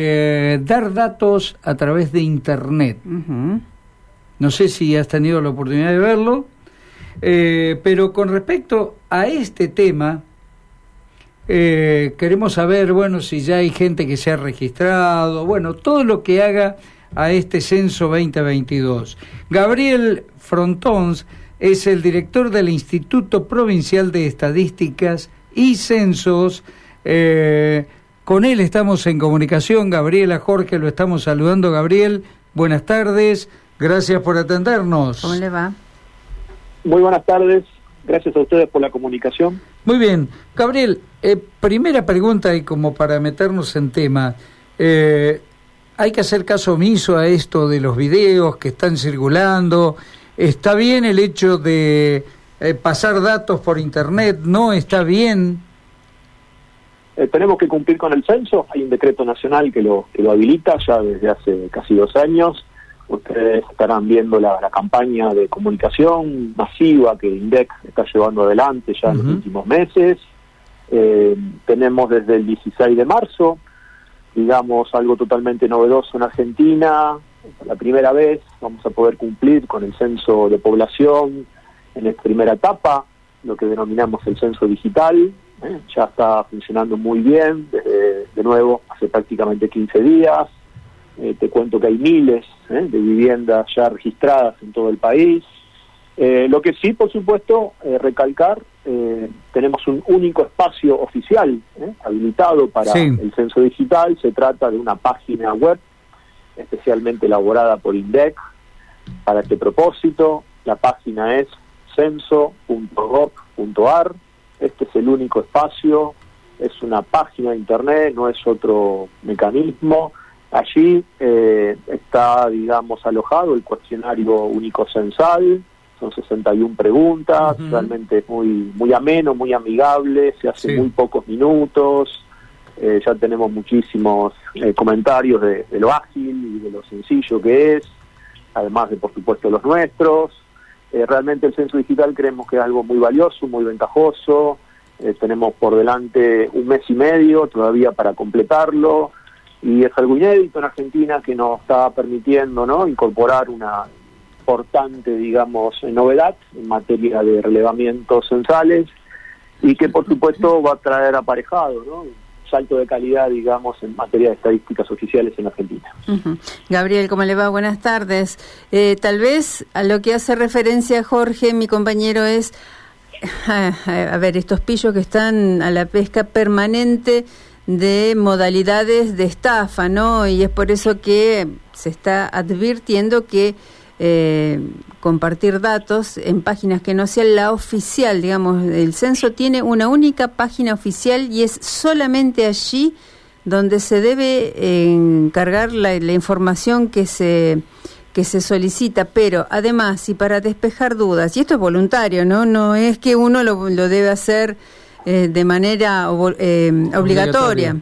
Eh, dar datos a través de Internet. No sé si has tenido la oportunidad de verlo, eh, pero con respecto a este tema, eh, queremos saber, bueno, si ya hay gente que se ha registrado, bueno, todo lo que haga a este censo 2022. Gabriel Frontons es el director del Instituto Provincial de Estadísticas y Censos. Con él estamos en comunicación, Gabriela Jorge, lo estamos saludando. Gabriel, buenas tardes, gracias por atendernos. ¿Cómo le va? Muy buenas tardes, gracias a ustedes por la comunicación. Muy bien, Gabriel, eh, primera pregunta y como para meternos en tema, eh, hay que hacer caso omiso a esto de los videos que están circulando. ¿Está bien el hecho de eh, pasar datos por Internet? ¿No está bien? Eh, tenemos que cumplir con el censo, hay un decreto nacional que lo, que lo habilita ya desde hace casi dos años. Ustedes estarán viendo la, campaña de comunicación masiva que INDEC está llevando adelante ya en los últimos meses. Eh, tenemos desde el 16 de marzo, digamos, algo totalmente novedoso en Argentina. la primera vez vamos a poder cumplir con el censo de población en esta primera etapa, lo que denominamos el censo digital, ¿eh? ya está funcionando muy bien, desde, de nuevo, hace prácticamente 15 días. Eh, te cuento que hay miles ¿eh? de viviendas ya registradas en todo el país. lo que sí, por supuesto, recalcar, tenemos un único espacio oficial habilitado para el censo digital. Se trata de una página web especialmente elaborada por INDEC para este propósito. La página es censo.gov.ar el único espacio, es una página de internet, no es otro mecanismo. Allí eh, está, digamos, alojado el cuestionario único censal, son 61 preguntas, realmente es muy, muy ameno, muy amigable, se hace muy pocos minutos, eh, ya tenemos muchísimos eh, comentarios de, de, lo ágil y de lo sencillo que es, además de, por supuesto, los nuestros. Eh, realmente el censo digital creemos que es algo muy valioso, muy ventajoso. Eh, tenemos por delante un mes y medio todavía para completarlo y es algo inédito en Argentina que nos está permitiendo ¿no? incorporar una importante, digamos, novedad en materia de relevamientos censales y que por supuesto va a traer aparejado ¿no? salto de calidad, digamos, en materia de estadísticas oficiales en Argentina. Gabriel, ¿cómo le va? Buenas tardes. Eh, tal vez a lo que hace referencia Jorge, mi compañero, es, a ver, estos pillos que están a la pesca permanente de modalidades de estafa, ¿no? Y es por eso que se está advirtiendo que eh, compartir datos en páginas que no sean la oficial, digamos, el censo tiene una única página oficial y es solamente allí donde se debe eh, encargar la, información que se que se solicita, pero además y para despejar dudas, y esto es voluntario, no, no es que uno lo, lo debe hacer eh, de manera obligatoria.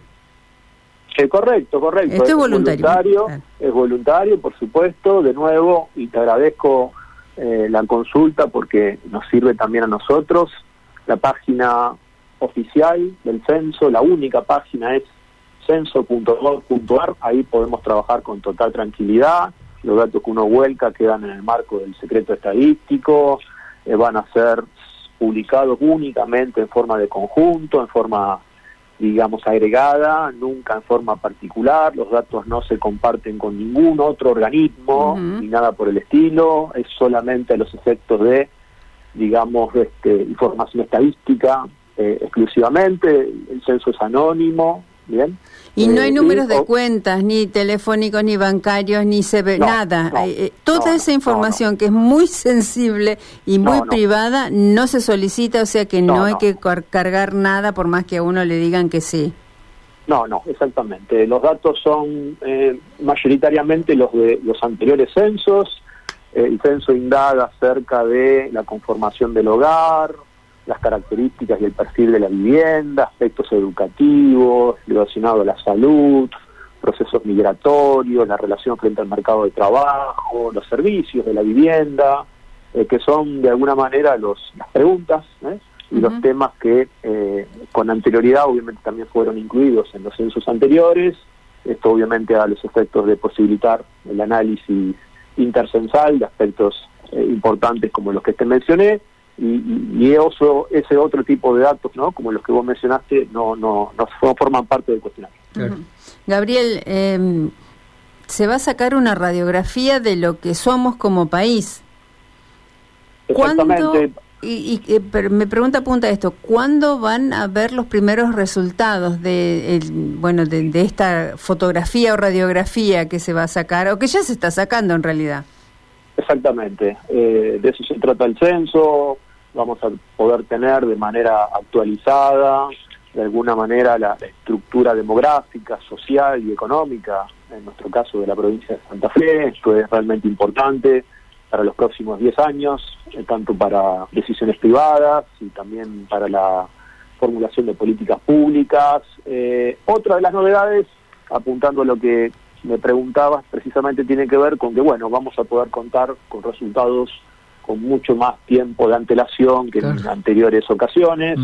Eh, correcto, correcto. Esto es voluntario. Es voluntario, por supuesto, de nuevo, y te agradezco eh, la consulta porque nos sirve también a nosotros. La página oficial del censo, la única página es censo.gov.ar, ahí podemos trabajar con total tranquilidad. Los datos que uno vuelca quedan en el marco del secreto estadístico, eh, van a ser publicados únicamente en forma de conjunto, en forma digamos, agregada, nunca en forma particular, los datos no se comparten con ningún otro organismo ni nada por el estilo, es solamente los efectos de, digamos, este, información estadística eh, exclusivamente, el censo es anónimo, ¿bien? Y no hay eh, números de cuentas, ni telefónicos, ni bancarios, ni se ve nada. Eh, toda esa información que es muy sensible y muy privada no se solicita, o sea que no, hay que cargar nada por más que a uno le digan que sí. No, no, exactamente. Los datos son eh, mayoritariamente los de los anteriores censos. El censo indaga acerca de la conformación del hogar, las características y el perfil de la vivienda, aspectos educativos, relacionados a la salud, procesos migratorios, la relación frente al mercado de trabajo, los servicios de la vivienda, eh, que son de alguna manera los, las preguntas ¿eh? y los temas que eh, con anterioridad obviamente también fueron incluidos en los censos anteriores, Esto obviamente a los efectos de posibilitar el análisis intercensal de aspectos eh, importantes como los que te mencioné y, eso, ese otro tipo de datos, ¿no? como los que vos mencionaste, no, no, no forman parte del cuestionario. Gabriel, eh, se va a sacar una radiografía de lo que somos como país. ¿Cuándo, y, y me pregunta apunta esto, ¿cuándo van a ver los primeros resultados de, bueno, de, esta fotografía o radiografía que se va a sacar, o que ya se está sacando en realidad? Exactamente, eh, de eso se trata el censo, vamos a poder tener de manera actualizada, de alguna manera, la estructura demográfica, social y económica, en nuestro caso de la provincia de Santa Fe, esto es realmente importante para los próximos 10 años, eh, tanto para decisiones privadas y también para la formulación de políticas públicas. Eh, otra de las novedades, apuntando a lo que me preguntabas, precisamente tiene que ver con que, bueno, vamos a poder contar con resultados con mucho más tiempo de antelación que en anteriores ocasiones.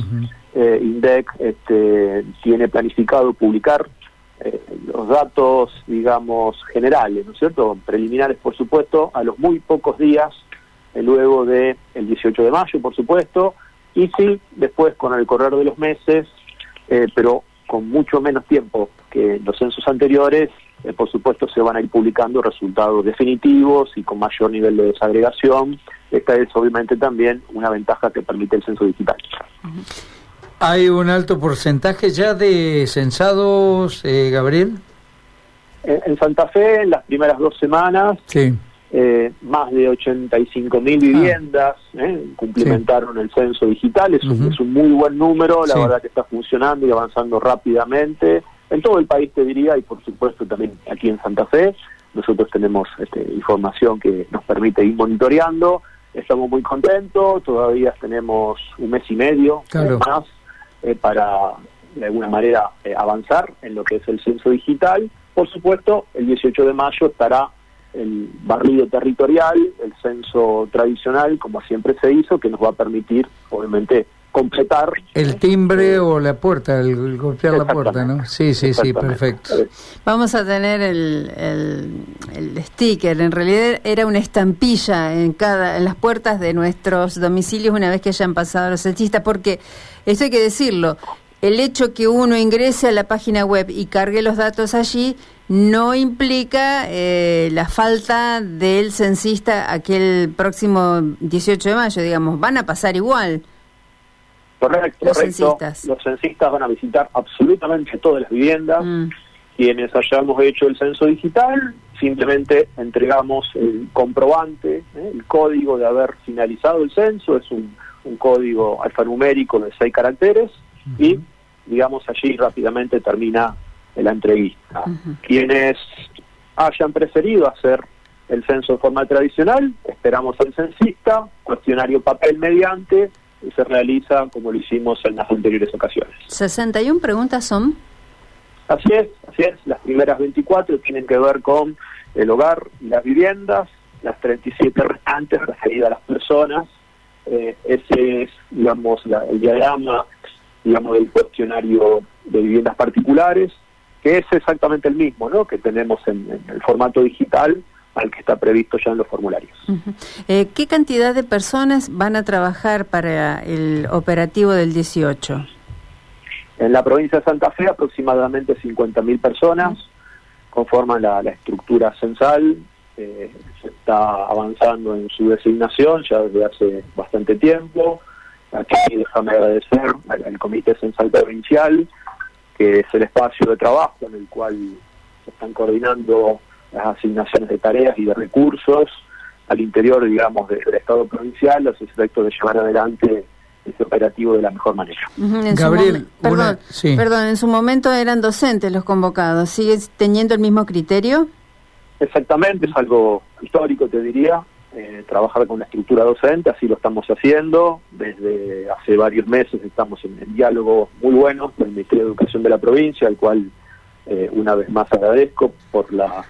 Eh, INDEC este, tiene planificado publicar eh, los datos, digamos, generales, ¿no es cierto? Preliminares, por supuesto, a los muy pocos días, eh, luego del el 18 de mayo, por supuesto, y sí, después con el correr de los meses, pero con mucho menos tiempo que los censos anteriores, por supuesto se van a ir publicando resultados definitivos y con mayor nivel de desagregación. Esta es obviamente también una ventaja que permite el censo digital. ¿Hay un alto porcentaje ya de censados, eh, Gabriel? En, Santa Fe, en las primeras dos semanas, eh, más de 85 mil ah. viviendas eh, cumplimentaron el censo digital. Es, un, es, un, muy buen número, la verdad que está funcionando y avanzando rápidamente. En todo el país, te diría, y por supuesto también aquí en Santa Fe. Nosotros tenemos este, información que nos permite ir monitoreando. Estamos muy contentos, todavía tenemos un mes y medio más eh, para de alguna manera eh, avanzar en lo que es el censo digital. Por supuesto, el 18 de mayo estará el barrido territorial, el censo tradicional, como siempre se hizo, que nos va a permitir, obviamente, completar. El timbre o la puerta, el, golpear la puerta, ¿no? Sí, sí, sí, perfecto. Vamos a tener el, el, sticker, en realidad era una estampilla en cada en las puertas de nuestros domicilios una vez que hayan pasado los censistas, porque eso hay que decirlo, el hecho que uno ingrese a la página web y cargue los datos allí no implica eh, la falta del censista aquel próximo 18 de mayo, digamos, van a pasar igual. Correcto, los Censistas. Los censistas van a visitar absolutamente todas las viviendas. Mm. Quienes hayamos hecho el censo digital, simplemente entregamos el comprobante, ¿eh? el código de haber finalizado el censo, es un, código alfanumérico de seis caracteres, y digamos allí rápidamente termina la entrevista. Quienes hayan preferido hacer el censo de forma tradicional, esperamos al censista, cuestionario papel mediante, se realiza como lo hicimos en las anteriores ocasiones. ¿61 preguntas son? Así es, así es. Las primeras 24 tienen que ver con el hogar y las viviendas, las 37 restantes referidas a las personas. Eh, ese es, digamos, el diagrama, digamos, del cuestionario de viviendas particulares, que es exactamente el mismo, ¿no? Que tenemos en el formato digital al que está previsto ya en los formularios. Eh, ¿Qué cantidad de personas van a trabajar para el operativo del 18? En la provincia de Santa Fe aproximadamente 50.000 personas conforman la, estructura censal. Eh, se está avanzando en su designación ya desde hace bastante tiempo. Aquí déjame agradecer al Comité Censal Provincial, que es el espacio de trabajo en el cual se están coordinando las asignaciones de tareas y de recursos al interior, digamos, del Estado provincial, los efectos de llevar adelante ese operativo de la mejor manera. Gabriel, perdón, perdón, en su momento eran docentes los convocados, ¿sigue teniendo el mismo criterio? Exactamente, es algo histórico, te diría, eh, trabajar con la estructura docente, así lo estamos haciendo, desde hace varios meses estamos en, en diálogo muy bueno con el Ministerio de Educación de la provincia, al cual eh, una vez más agradezco por la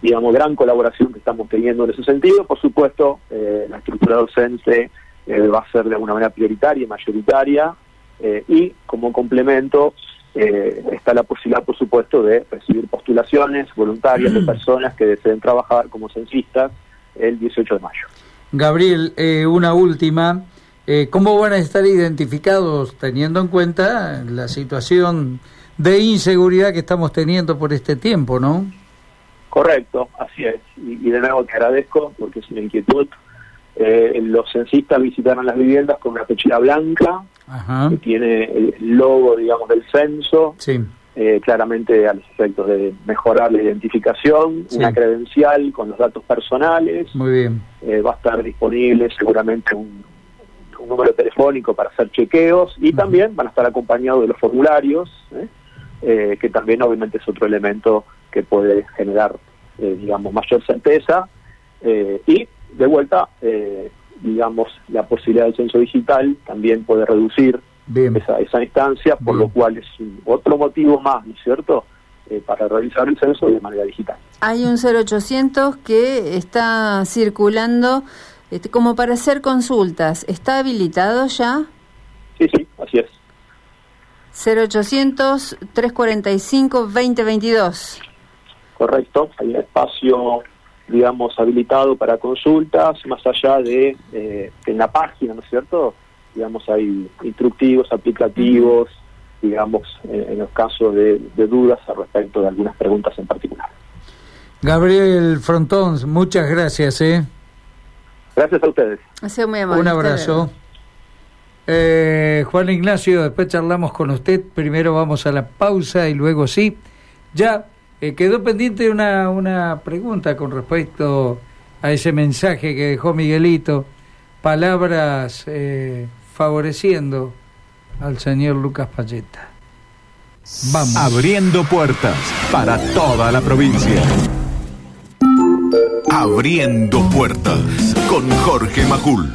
digamos, gran colaboración que estamos teniendo en ese sentido. Por supuesto, eh, la estructura docente eh, va a ser de alguna manera prioritaria y mayoritaria, eh, y como complemento está la posibilidad, por supuesto, de recibir postulaciones voluntarias de personas que deseen trabajar como censistas el 18 de mayo. Gabriel, eh, una última. ¿Cómo van a estar identificados teniendo en cuenta la situación de inseguridad que estamos teniendo por este tiempo, no? Correcto, así es. Y, de nuevo te agradezco porque es una inquietud. Eh, los censistas visitaron las viviendas con una pechera blanca que tiene el logo, digamos, del censo. Sí. Eh, claramente a los efectos de mejorar la identificación, una credencial con los datos personales. Muy bien. Eh, va a estar disponible seguramente un, número telefónico para hacer chequeos y también van a estar acompañados de los formularios, que también obviamente es otro elemento que puede generar, digamos, mayor certeza. y de vuelta, eh, digamos, la posibilidad del censo digital también puede reducir Esa, esa instancia, por lo cual es otro motivo más, ¿no es cierto?, eh, para realizar el censo de manera digital. Hay un 0800 que está circulando este, como para hacer consultas. ¿Está habilitado ya? Sí, sí, así es. 0800 345 2022. Correcto, hay un espacio digamos, habilitado para consultas, más allá de eh, que en la página, ¿no es cierto? Digamos, hay instructivos, aplicativos, digamos, en, los casos de, dudas al respecto de algunas preguntas en particular. Gabriel Frontón, muchas gracias, ¿eh? Gracias a ustedes. muy amable. Un abrazo. Eh, Juan Ignacio, después charlamos con usted. Primero vamos a la pausa y luego sí. Ya eh, quedó pendiente una, una pregunta con respecto a ese mensaje que dejó Miguelito, palabras eh, favoreciendo al señor Lucas Payeta. Vamos. Abriendo puertas para toda la provincia. Abriendo puertas con Jorge Majul.